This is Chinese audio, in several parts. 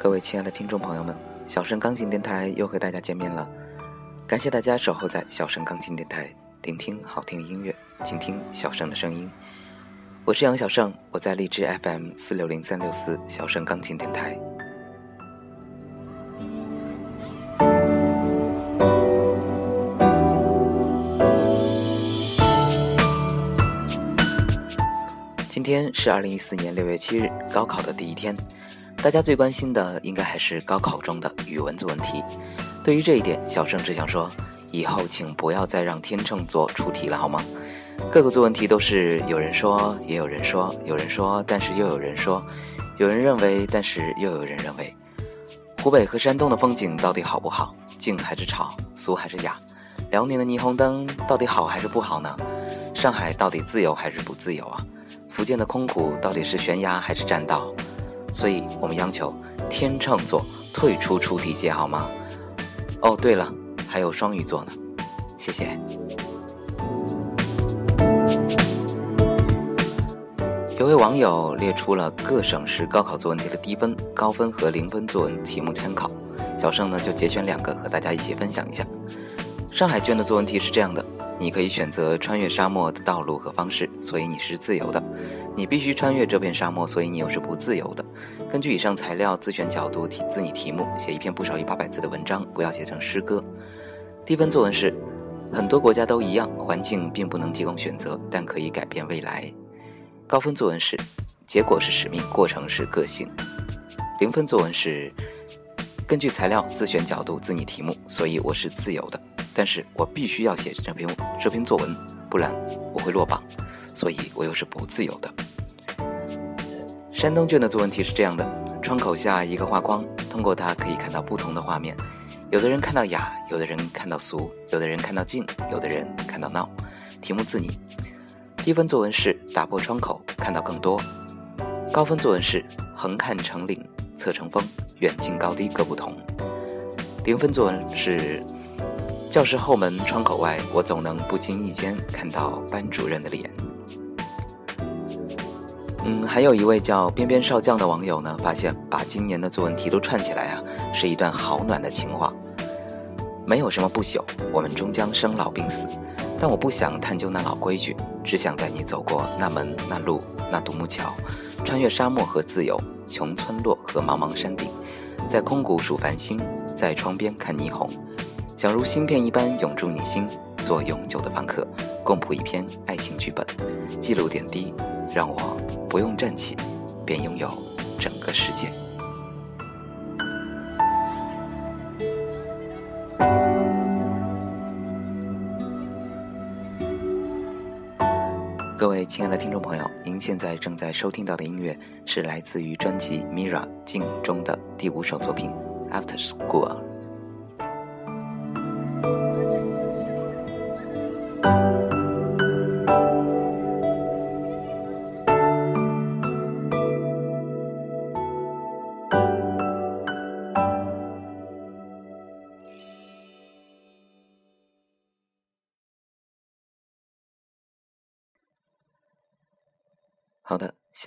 各位亲爱的听众朋友们，小盛钢琴电台又和大家见面了。感谢大家守候在小盛钢琴电台，聆听好听的音乐，倾听小盛的声音。我是杨小盛，我在荔枝 FM 四六零三六四小盛钢琴电台。今天是二零一四年六月七日，高考的第一天。大家最关心的应该还是高考中的语文作文题。对于这一点，小盛只想说，以后请不要再让天秤座出题了，好吗？各个作文题都是有人说，也有人说，有人说，但是又有人说，有人认为，但是又有人认为。湖北和山东的风景到底好不好？静还是吵？俗还是雅？辽宁的霓虹灯到底好还是不好呢？上海到底自由还是不自由啊？福建的空谷到底是悬崖还是栈道？所以我们央求天秤座退出出题界好吗？哦，对了，还有双鱼座呢，谢谢。有位网友列出了各省市高考作文题的低分、高分和零分作文题目参考，小盛呢就节选两个和大家一起分享一下。上海卷的作文题是这样的。你可以选择穿越沙漠的道路和方式，所以你是自由的。你必须穿越这片沙漠，所以你又是不自由的。根据以上材料自选角度题自拟题目，写一篇不少于八百字的文章，不要写成诗歌。低分作文是：很多国家都一样，环境并不能提供选择，但可以改变未来。高分作文是：结果是使命，过程是个性。零分作文是：根据材料自选角度自拟题目，所以我是自由的。但是我必须要写这篇这篇作文，不然我会落榜，所以我又是不自由的。山东卷的作文题是这样的：窗口下一个画框，通过它可以看到不同的画面，有的人看到雅，有的人看到俗，有的人看到静，有的人看到闹。题目自拟。低分作文是打破窗口，看到更多。高分作文是横看成岭侧成峰，远近高低各不同。零分作文是。教室后门窗口外，我总能不经意间看到班主任的脸。嗯，还有一位叫边边少将的网友呢，发现把今年的作文题都串起来啊，是一段好暖的情话。没有什么不朽，我们终将生老病死，但我不想探究那老规矩，只想带你走过那门那路那独木桥，穿越沙漠和自由，穷村落和茫茫山顶，在空谷数繁星，在窗边看霓虹。想如芯片一般永驻你心，做永久的访客，共谱一篇爱情剧本，记录点滴，让我不用站起，便拥有整个世界。各位亲爱的听众朋友，您现在正在收听到的音乐是来自于专辑《Mira 镜》中的第五首作品《After School》。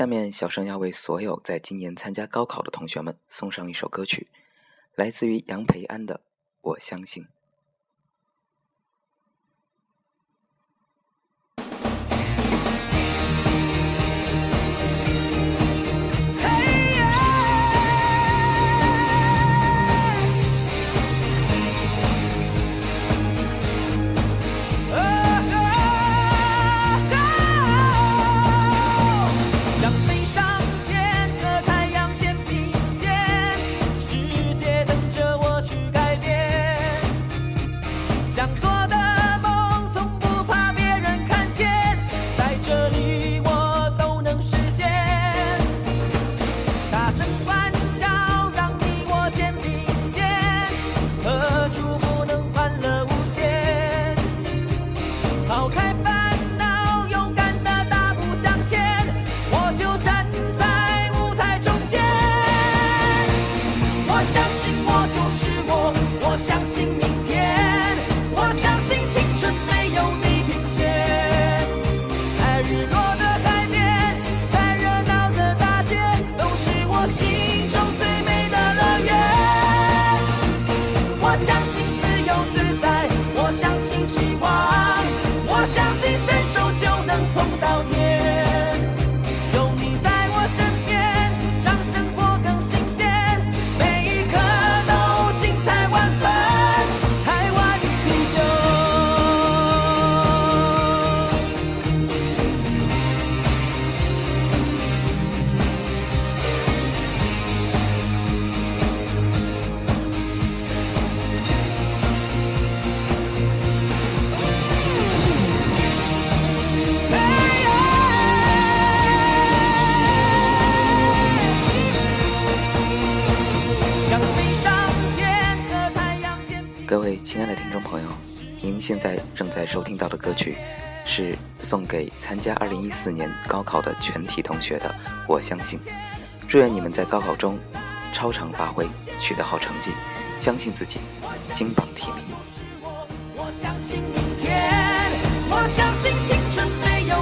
下面小生要为所有在今年参加高考的同学们送上一首歌曲，来自于杨培安的《我相信》。亲爱的听众朋友，您现在正在收听到的歌曲，是送给参加2014年高考的全体同学的《我相信》。祝愿你们在高考中超常发挥，取得好成绩，相信自己，金榜题名。我相信明天，我相信青春没有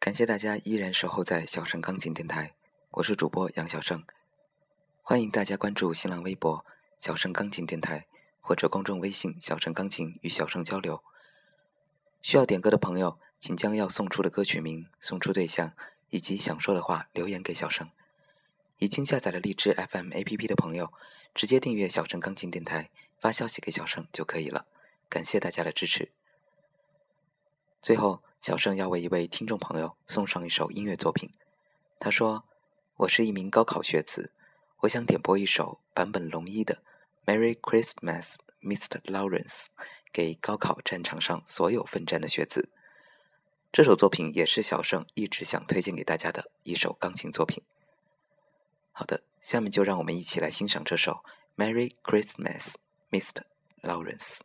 感谢大家依然守候在小盛钢琴电台，我是主播杨小盛，欢迎大家关注新浪微博“小盛钢琴电台”或者公众微信“小盛钢琴”与小盛交流。需要点歌的朋友，请将要送出的歌曲名、送出对象以及想说的话留言给小盛。已经下载了荔枝 FM APP 的朋友，直接订阅小盛钢琴电台，发消息给小盛就可以了。感谢大家的支持。最后，小盛要为一位听众朋友送上一首音乐作品。他说：“我是一名高考学子，我想点播一首坂本龙一的《Merry Christmas, Mr. Lawrence》，给高考战场上所有奋战的学子。这首作品也是小盛一直想推荐给大家的一首钢琴作品。好的，下面就让我们一起来欣赏这首《Merry Christmas, Mr. Lawrence》。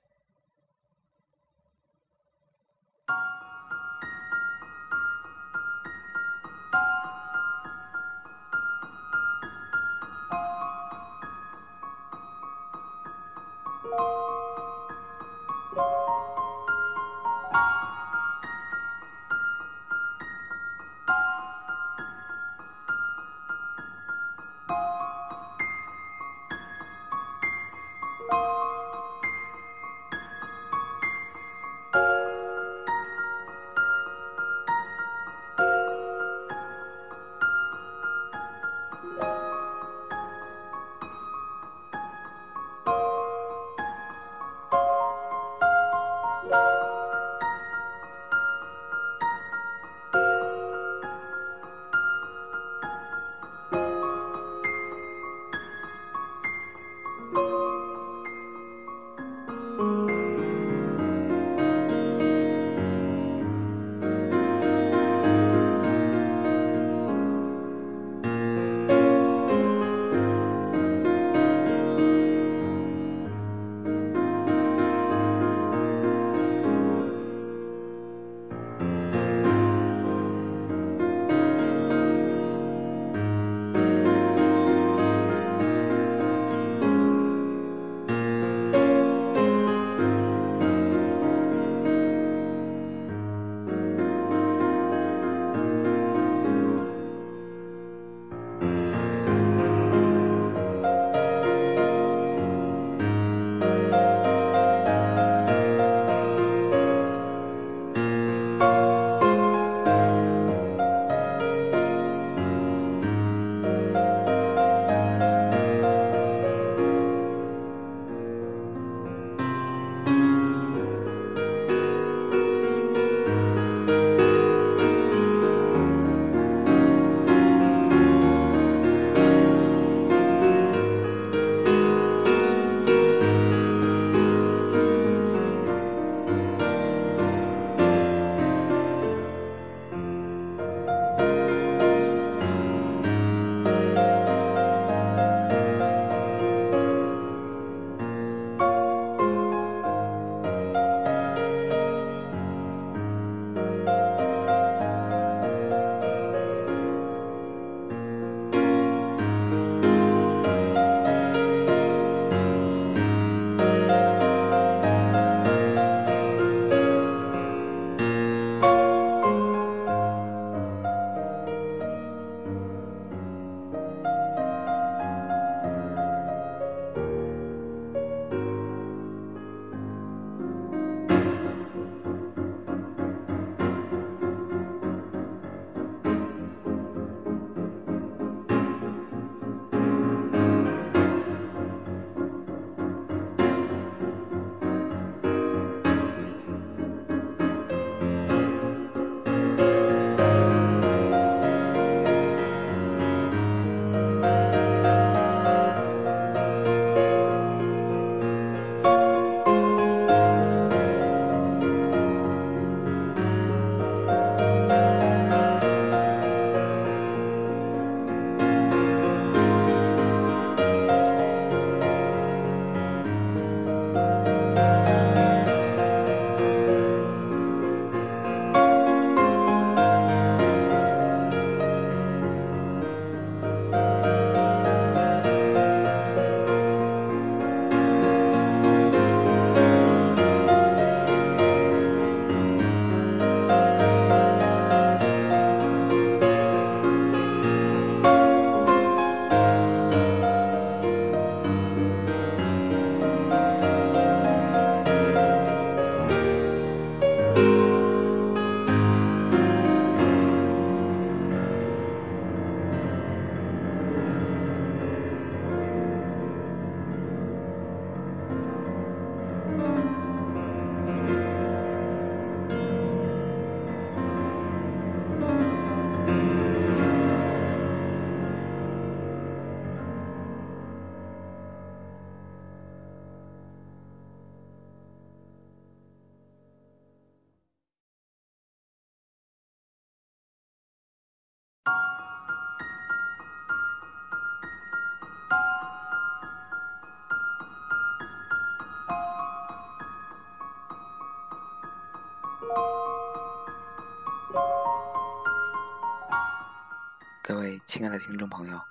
亲爱的听众朋友，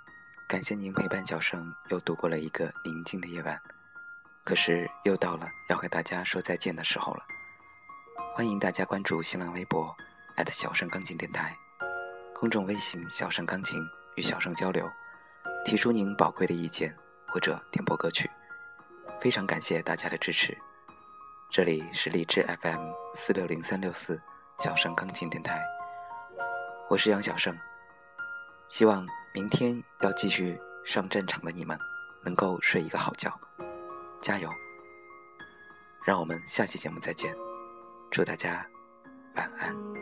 感谢您陪伴小盛又度过了一个宁静的夜晚。可是又到了要和大家说再见的时候了。欢迎大家关注新浪微博小盛钢琴电台，公众微信小盛钢琴与小盛交流，提出您宝贵的意见或者点播歌曲。非常感谢大家的支持。这里是荔枝 FM 四六零三六四小盛钢琴电台，我是杨小盛。希望明天要继续上战场的你们，能够睡一个好觉。加油！让我们下期节目再见，祝大家晚安。